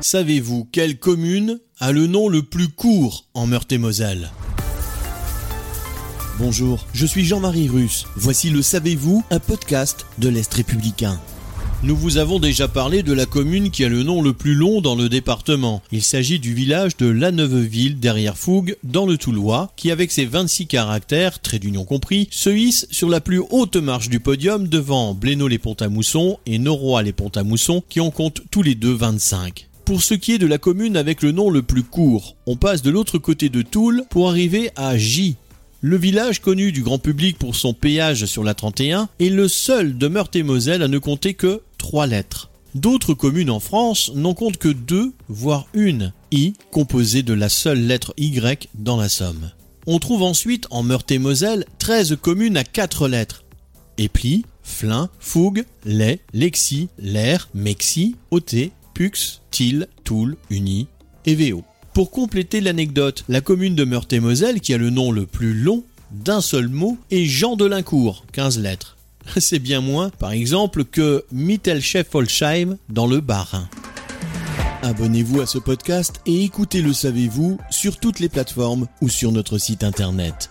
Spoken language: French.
Savez-vous quelle commune a le nom le plus court en Meurthe-et-Moselle? Bonjour, je suis Jean-Marie Russe. Voici le Savez-vous, un podcast de l'Est républicain. Nous vous avons déjà parlé de la commune qui a le nom le plus long dans le département. Il s'agit du village de La Neuveville derrière Fougue dans le Toulois qui avec ses 26 caractères, trait d'union compris, se hisse sur la plus haute marche du podium devant Blénaud-les-Pont-à-Mousson et Noroy-les-Pont-à-Mousson qui en comptent tous les deux 25. Pour ce qui est de la commune avec le nom le plus court, on passe de l'autre côté de Toul pour arriver à J. Le village connu du grand public pour son péage sur la 31 est le seul de Meurthe-et-Moselle à ne compter que trois lettres. D'autres communes en France n'en comptent que deux, voire une, I, composée de la seule lettre Y dans la somme. On trouve ensuite en Meurthe-et-Moselle 13 communes à quatre lettres. Épli, Flin, Fougue, Lay, Lexi, Lair, Mexi, Oté, Pux, Til, Toul, Uni et Véo. Pour compléter l'anecdote, la commune de Meurthe-et-Moselle, qui a le nom le plus long d'un seul mot, est Jean de Lincourt, 15 lettres. C'est bien moins, par exemple, que Mittelchef-Holsheim dans le Bas-Rhin. Abonnez-vous à ce podcast et écoutez Le Savez-vous sur toutes les plateformes ou sur notre site internet.